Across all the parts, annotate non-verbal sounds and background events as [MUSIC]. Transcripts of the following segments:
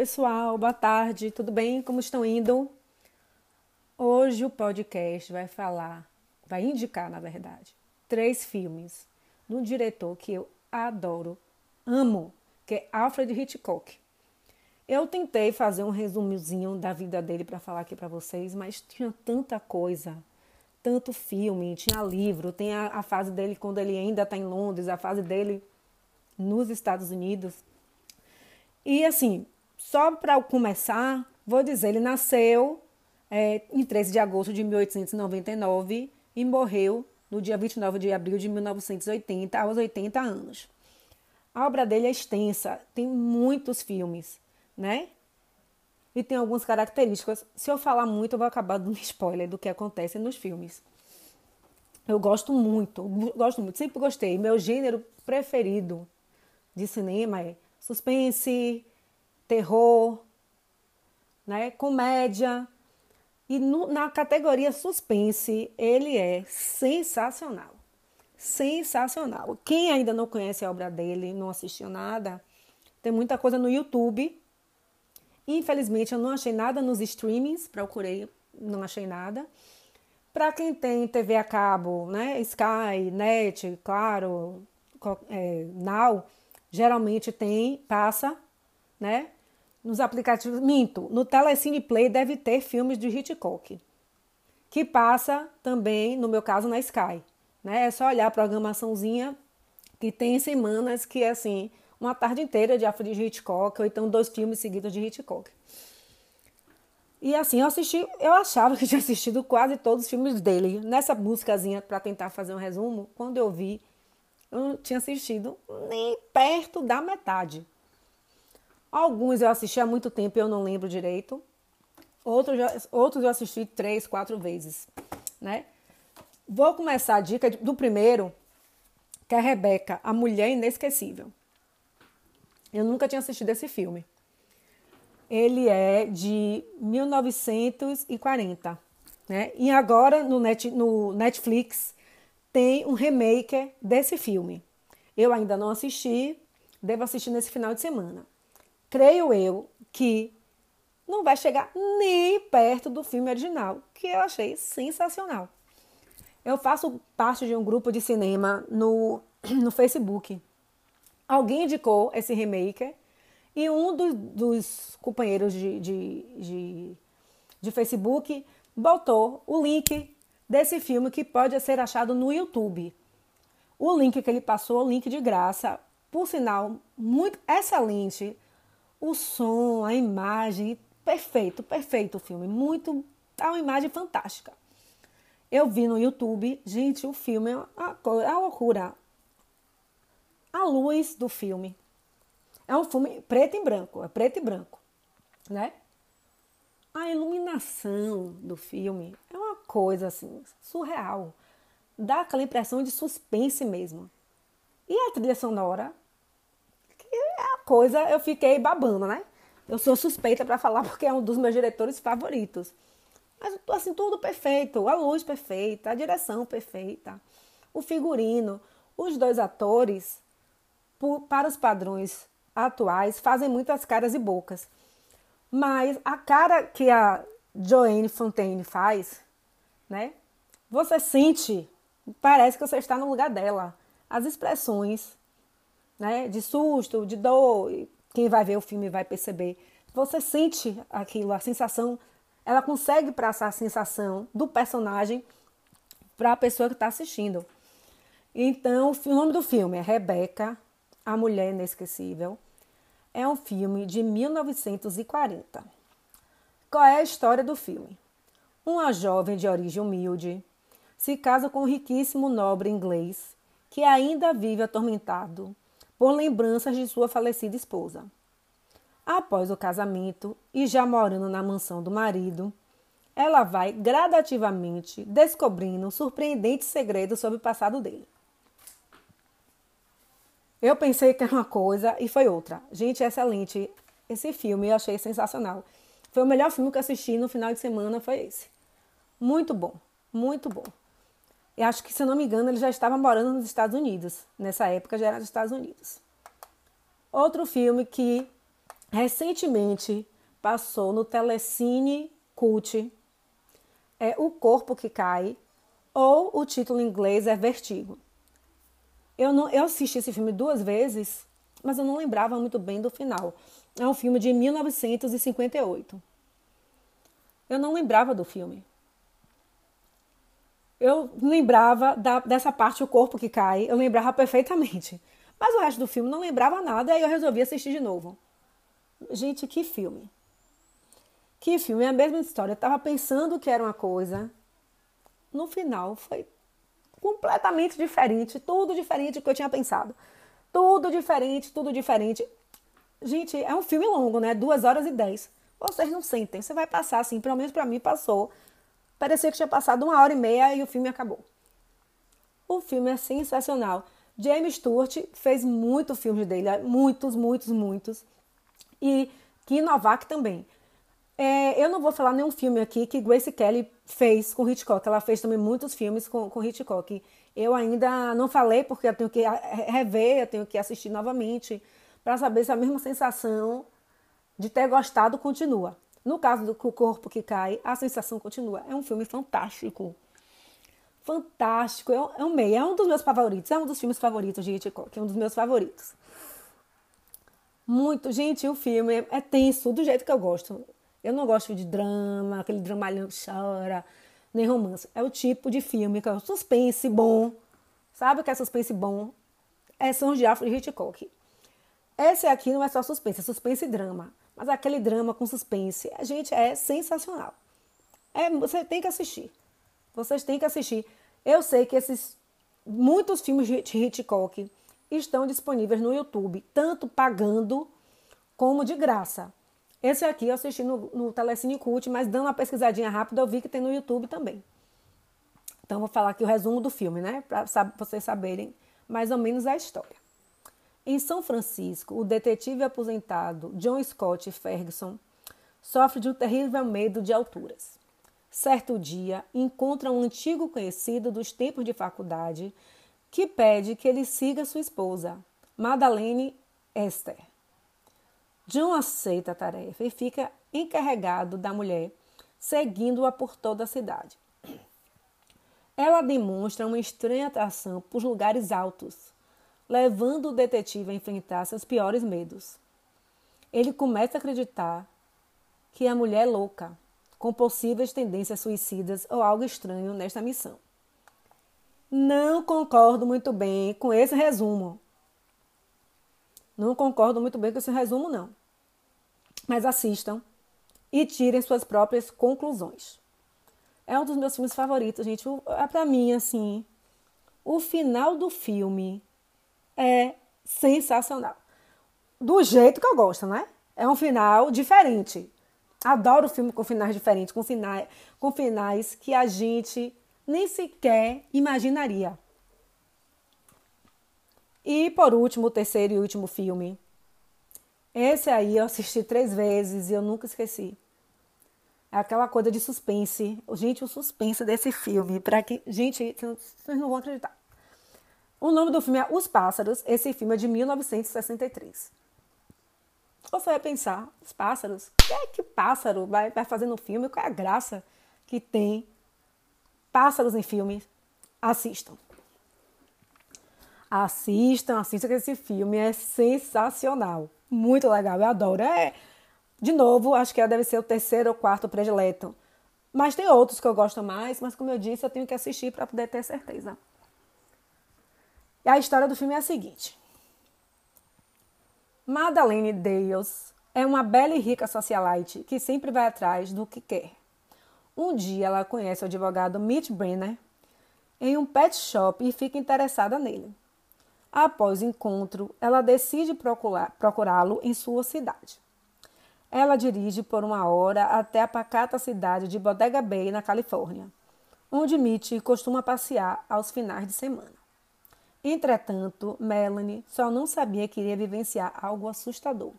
pessoal, boa tarde, tudo bem? Como estão indo? Hoje o podcast vai falar, vai indicar, na verdade, três filmes de um diretor que eu adoro, amo, que é Alfred Hitchcock. Eu tentei fazer um resumozinho da vida dele para falar aqui para vocês, mas tinha tanta coisa, tanto filme, tinha livro, tem a, a fase dele quando ele ainda está em Londres, a fase dele nos Estados Unidos. E assim, só para começar, vou dizer, ele nasceu é, em 13 de agosto de 1899 e morreu no dia 29 de abril de 1980, aos 80 anos. A obra dele é extensa, tem muitos filmes, né? E tem algumas características. Se eu falar muito, eu vou acabar dando [LAUGHS] spoiler do que acontece nos filmes. Eu gosto muito, gosto muito, sempre gostei. Meu gênero preferido de cinema é suspense, terror, né, comédia. E no, na categoria suspense, ele é sensacional. Sensacional. Quem ainda não conhece a obra dele, não assistiu nada, tem muita coisa no YouTube. Infelizmente, eu não achei nada nos streamings, procurei, não achei nada. Para quem tem TV a cabo, né, Sky, Net, claro, é, Now, geralmente tem, passa, né? Nos aplicativos, minto, no Telecine Play deve ter filmes de Hitchcock, que passa também, no meu caso, na Sky, né? É só olhar a programaçãozinha que tem semanas que é assim, uma tarde inteira de Alfred Hitchcock, ou então dois filmes seguidos de Hitchcock. E assim, eu assisti, eu achava que tinha assistido quase todos os filmes dele. Nessa buscazinha para tentar fazer um resumo, quando eu vi eu não tinha assistido nem perto da metade. Alguns eu assisti há muito tempo e eu não lembro direito. Outros, outros eu assisti três, quatro vezes, né? Vou começar a dica do primeiro, que é Rebeca, a Mulher Inesquecível. Eu nunca tinha assistido esse filme. Ele é de 1940, né? E agora no, net, no Netflix tem um remake desse filme. Eu ainda não assisti, devo assistir nesse final de semana. Creio eu que não vai chegar nem perto do filme original, que eu achei sensacional. Eu faço parte de um grupo de cinema no, [CLEARS THROAT] no Facebook. Alguém indicou esse remake e um do, dos companheiros de, de, de, de Facebook botou o link desse filme que pode ser achado no YouTube. O link que ele passou, o link de graça, por sinal, muito excelente. O som, a imagem, perfeito, perfeito o filme. Muito, é uma imagem fantástica. Eu vi no YouTube, gente, o filme é uma, é uma loucura. A luz do filme. É um filme preto e branco, é preto e branco, né? A iluminação do filme é uma coisa assim surreal. Dá aquela impressão de suspense mesmo. E a trilha sonora, é a coisa, eu fiquei babando, né? Eu sou suspeita para falar [LAUGHS] porque é um dos meus diretores favoritos. Mas assim, tudo perfeito, a luz perfeita, a direção perfeita, o figurino, os dois atores, por, para os padrões atuais, fazem muitas caras e bocas. Mas a cara que a Joanne Fontaine faz, né? Você sente, parece que você está no lugar dela. As expressões, né? De susto, de dor, quem vai ver o filme vai perceber. Você sente aquilo, a sensação, ela consegue passar a sensação do personagem para a pessoa que está assistindo. Então, o nome do filme é Rebeca, a Mulher Inesquecível é um filme de 1940. Qual é a história do filme? Uma jovem de origem humilde se casa com um riquíssimo nobre inglês que ainda vive atormentado por lembranças de sua falecida esposa. Após o casamento e já morando na mansão do marido, ela vai gradativamente descobrindo um surpreendente segredo sobre o passado dele. Eu pensei que era uma coisa e foi outra. Gente, excelente. Esse filme eu achei sensacional. Foi o melhor filme que assisti no final de semana, foi esse. Muito bom, muito bom. Eu acho que, se eu não me engano, ele já estava morando nos Estados Unidos. Nessa época já era dos Estados Unidos. Outro filme que recentemente passou no Telecine Cult é O Corpo que Cai, ou o título em inglês é Vertigo. Eu, não, eu assisti esse filme duas vezes, mas eu não lembrava muito bem do final. É um filme de 1958. Eu não lembrava do filme. Eu lembrava da, dessa parte, o corpo que cai, eu lembrava perfeitamente. Mas o resto do filme não lembrava nada, e aí eu resolvi assistir de novo. Gente, que filme. Que filme, é a mesma história. Eu tava pensando que era uma coisa. No final foi completamente diferente, tudo diferente do que eu tinha pensado. Tudo diferente, tudo diferente. Gente, é um filme longo, né? Duas horas e dez. Vocês não sentem, você vai passar assim, pelo menos para mim passou. Parecia que tinha passado uma hora e meia e o filme acabou. O filme é sensacional. James Stewart fez muitos filmes dele, muitos, muitos, muitos. E Kim Novak também. É, eu não vou falar nenhum filme aqui que Grace Kelly fez com Hitchcock. Ela fez também muitos filmes com, com Hitchcock. Eu ainda não falei porque eu tenho que rever, eu tenho que assistir novamente para saber se a mesma sensação de ter gostado continua. No caso do Corpo que Cai, a sensação continua. É um filme fantástico. Fantástico. Eu, eu amei. É um dos meus favoritos. É um dos filmes favoritos de Hitchcock. É um dos meus favoritos. Muito. Gente, o filme é tenso do jeito que eu gosto. Eu não gosto de drama, aquele dramalhão que chora, nem romance. É o tipo de filme que é suspense bom. Sabe o que é suspense bom? É São Giafro de Hitchcock. Esse aqui não é só suspense, é suspense e drama. Mas aquele drama com suspense, a gente é sensacional. É, você tem que assistir. Vocês têm que assistir. Eu sei que esses muitos filmes de Hitchcock estão disponíveis no YouTube, tanto pagando como de graça. Esse aqui eu assisti no, no Telecine Cult, mas dando uma pesquisadinha rápida eu vi que tem no YouTube também. Então vou falar aqui o resumo do filme, né? Para vocês saberem mais ou menos a história. Em São Francisco, o detetive aposentado John Scott Ferguson sofre de um terrível medo de alturas. Certo dia, encontra um antigo conhecido dos tempos de faculdade que pede que ele siga sua esposa, Madeleine Esther. John aceita a tarefa e fica encarregado da mulher, seguindo-a por toda a cidade. Ela demonstra uma estranha atração por lugares altos, levando o detetive a enfrentar seus piores medos. Ele começa a acreditar que a mulher é louca, com possíveis tendências suicidas ou algo estranho nesta missão. Não concordo muito bem com esse resumo. Não concordo muito bem com esse resumo, não mas assistam e tirem suas próprias conclusões. É um dos meus filmes favoritos, gente. É para mim assim, o final do filme é sensacional. Do jeito que eu gosto, né? É um final diferente. Adoro filme com finais diferentes, com finais, com finais que a gente nem sequer imaginaria. E por último, o terceiro e último filme, esse aí eu assisti três vezes e eu nunca esqueci. É aquela coisa de suspense. Gente, o suspense desse filme, para que. Gente, vocês não vão acreditar. O nome do filme é Os Pássaros. Esse filme é de 1963. Você vai pensar, os pássaros? Que é que pássaro vai, vai fazer no filme? Qual é a graça que tem pássaros em filmes? Assistam. Assistam, assistam que esse filme é sensacional. Muito legal, eu adoro. É, de novo, acho que deve ser o terceiro ou quarto predileto. Mas tem outros que eu gosto mais, mas como eu disse, eu tenho que assistir para poder ter certeza. E a história do filme é a seguinte: Madeleine Dales é uma bela e rica socialite que sempre vai atrás do que quer. Um dia ela conhece o advogado Mitch Brenner em um pet shop e fica interessada nele. Após o encontro, ela decide procurá-lo em sua cidade. Ela dirige por uma hora até a pacata cidade de Bodega Bay, na Califórnia, onde Mitch costuma passear aos finais de semana. Entretanto, Melanie só não sabia que iria vivenciar algo assustador.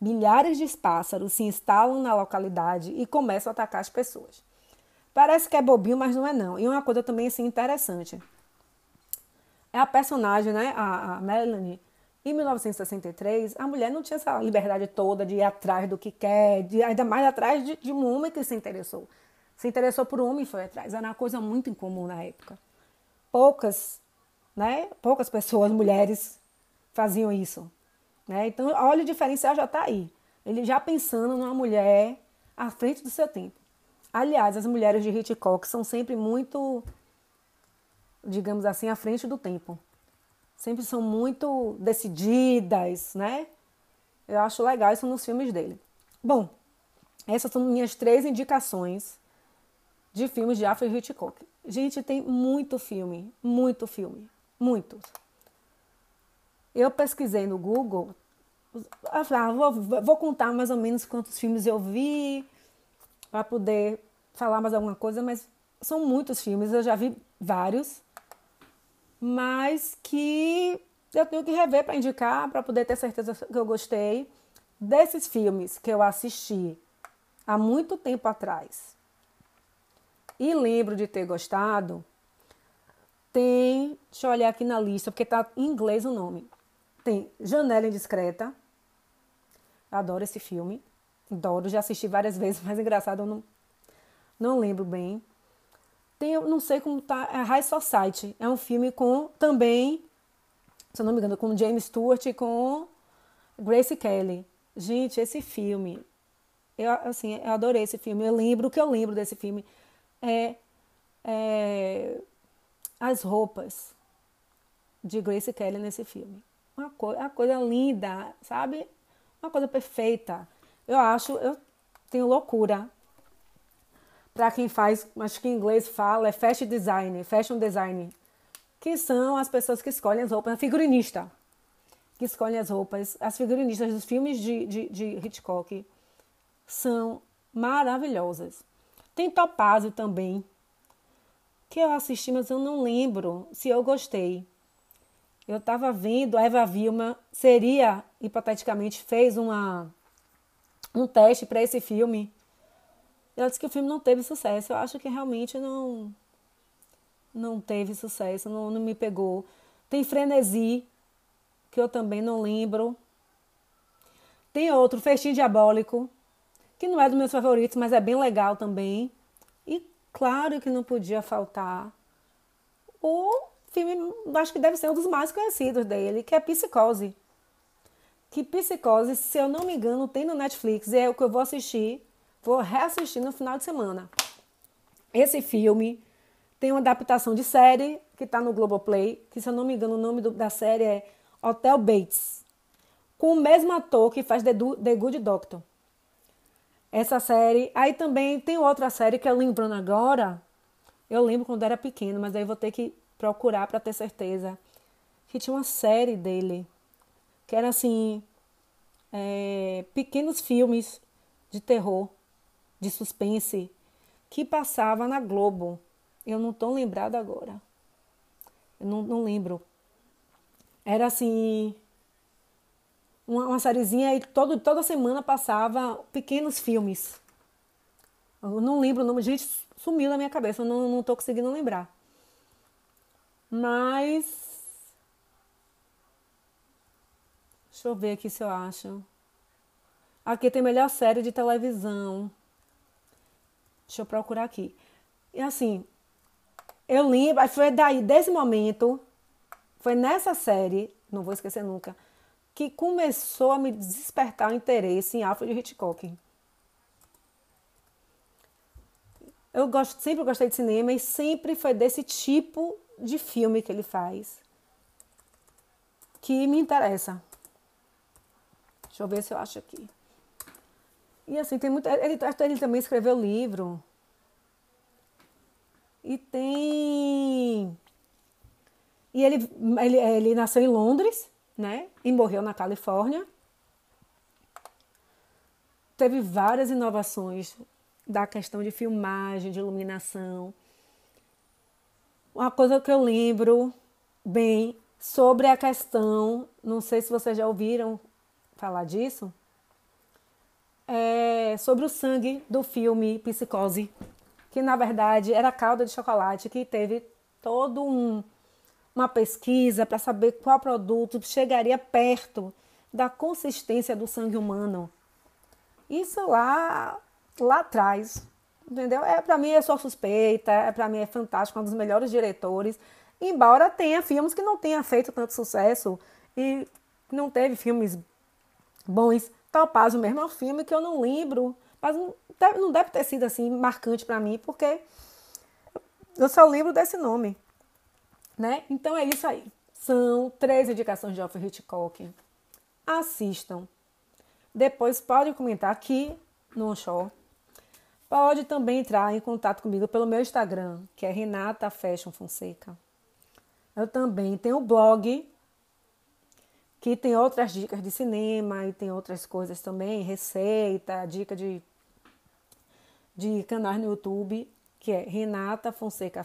Milhares de pássaros se instalam na localidade e começam a atacar as pessoas. Parece que é bobinho, mas não é não. E uma coisa também assim interessante é a personagem, né, a, a Melanie, Em 1963, a mulher não tinha essa liberdade toda de ir atrás do que quer, de, ainda mais atrás de, de um homem que se interessou. Se interessou por um homem e foi atrás. Era uma coisa muito incomum na época. Poucas, né? Poucas pessoas, mulheres, faziam isso. Né? Então, olha o diferencial já está aí. Ele já pensando numa mulher à frente do seu tempo. Aliás, as mulheres de Hitchcock são sempre muito, digamos assim, à frente do tempo sempre são muito decididas, né? Eu acho legal isso nos filmes dele. Bom, essas são minhas três indicações de filmes de Alfred Hitchcock. Gente, tem muito filme, muito filme, muitos. Eu pesquisei no Google, ah, vou, vou contar mais ou menos quantos filmes eu vi para poder falar mais alguma coisa, mas são muitos filmes, eu já vi vários mas que eu tenho que rever para indicar, para poder ter certeza que eu gostei desses filmes que eu assisti há muito tempo atrás. E lembro de ter gostado. Tem, deixa eu olhar aqui na lista, porque tá em inglês o nome. Tem Janela Indiscreta. Adoro esse filme. Adoro, já assisti várias vezes, [LAUGHS] mas engraçado, eu não, não lembro bem. Tem, não sei como tá, é High Society. É um filme com também, se eu não me engano, com James Stewart e com Grace Kelly. Gente, esse filme, eu assim, eu adorei esse filme. Eu lembro o que eu lembro desse filme é, é as roupas de Grace Kelly nesse filme. Uma, co uma coisa linda, sabe? Uma coisa perfeita. Eu acho, eu tenho loucura para quem faz, acho que em inglês fala, é fashion design, fashion design, que são as pessoas que escolhem as roupas, figurinista, que escolhem as roupas. As figurinistas dos filmes de, de, de Hitchcock são maravilhosas. Tem Topázio também, que eu assisti, mas eu não lembro se eu gostei. Eu estava vendo, a Eva Vilma seria, hipoteticamente, fez uma, um teste para esse filme ela disse que o filme não teve sucesso. Eu acho que realmente não não teve sucesso, não, não me pegou. Tem Frenesi, que eu também não lembro. Tem outro, Festim Diabólico, que não é dos meus favoritos, mas é bem legal também. E claro que não podia faltar o filme, acho que deve ser um dos mais conhecidos dele, que é Psicose. Que Psicose, se eu não me engano, tem no Netflix, é o que eu vou assistir Vou reassistir no final de semana. Esse filme tem uma adaptação de série que está no Globoplay, que se eu não me engano o nome do, da série é Hotel Bates, com o mesmo ator que faz The, The Good Doctor. Essa série. Aí também tem outra série que eu lembrando agora. Eu lembro quando era pequeno, mas aí vou ter que procurar para ter certeza. Que tinha uma série dele. Que era assim. É, pequenos filmes de terror de suspense que passava na Globo. Eu não estou lembrada agora. Eu não, não lembro. Era assim. Uma, uma sériezinha e todo, toda semana passava pequenos filmes. Eu não lembro o nome, gente, sumiu na minha cabeça, eu não, não conseguindo lembrar. Mas. Deixa eu ver aqui se eu acho. Aqui tem melhor série de televisão. Deixa eu procurar aqui. E assim, eu lembro, foi daí, desse momento, foi nessa série, não vou esquecer nunca, que começou a me despertar o interesse em Alfred Hitchcock. Eu gosto, sempre gostei de cinema e sempre foi desse tipo de filme que ele faz que me interessa. Deixa eu ver se eu acho aqui. E assim, tem muito. Ele, ele também escreveu livro. E tem. E ele, ele, ele nasceu em Londres, né? E morreu na Califórnia. Teve várias inovações da questão de filmagem, de iluminação. Uma coisa que eu lembro bem sobre a questão, não sei se vocês já ouviram falar disso, é, sobre o sangue do filme Psicose, que na verdade era calda de chocolate, que teve todo um, uma pesquisa para saber qual produto chegaria perto da consistência do sangue humano. Isso lá, lá atrás, entendeu? É para mim é só suspeita, é para mim é fantástico, um dos melhores diretores. Embora tenha filmes que não tenha feito tanto sucesso e não teve filmes bons. Topaz, o mesmo é um filme que eu não lembro, mas não deve, não deve ter sido assim marcante para mim, porque eu só lembro desse nome, né? Então é isso aí. São três indicações de Alfred Hitchcock. Assistam. Depois pode comentar aqui no show. Pode também entrar em contato comigo pelo meu Instagram, que é Renata Fashion Fonseca. Eu também tenho um blog que tem outras dicas de cinema e tem outras coisas também, receita, dica de, de canais no YouTube, que é Renata Fonseca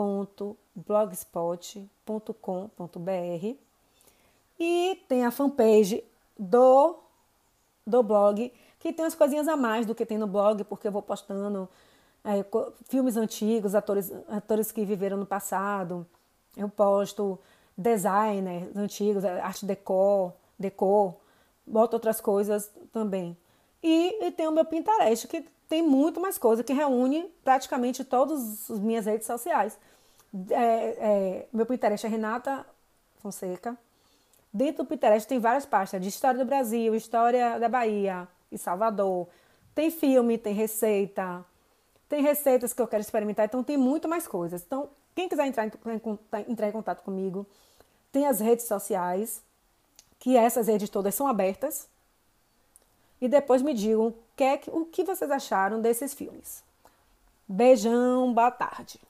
Fashion.blogspot.com.br e tem a fanpage do, do blog, que tem umas coisinhas a mais do que tem no blog, porque eu vou postando é, filmes antigos, atores, atores que viveram no passado. Eu posto designers antigos, arte decor, decor, boto outras coisas também. E, e tem o meu Pinterest, que tem muito mais coisa, que reúne praticamente todas as minhas redes sociais. É, é, meu Pinterest é Renata Fonseca. Dentro do Pinterest tem várias pastas de história do Brasil, história da Bahia e Salvador. Tem filme, tem receita, tem receitas que eu quero experimentar, então tem muito mais coisas. Então, quem quiser entrar em, entrar em contato comigo, tem as redes sociais, que essas redes todas são abertas. E depois me digam que, o que vocês acharam desses filmes. Beijão, boa tarde.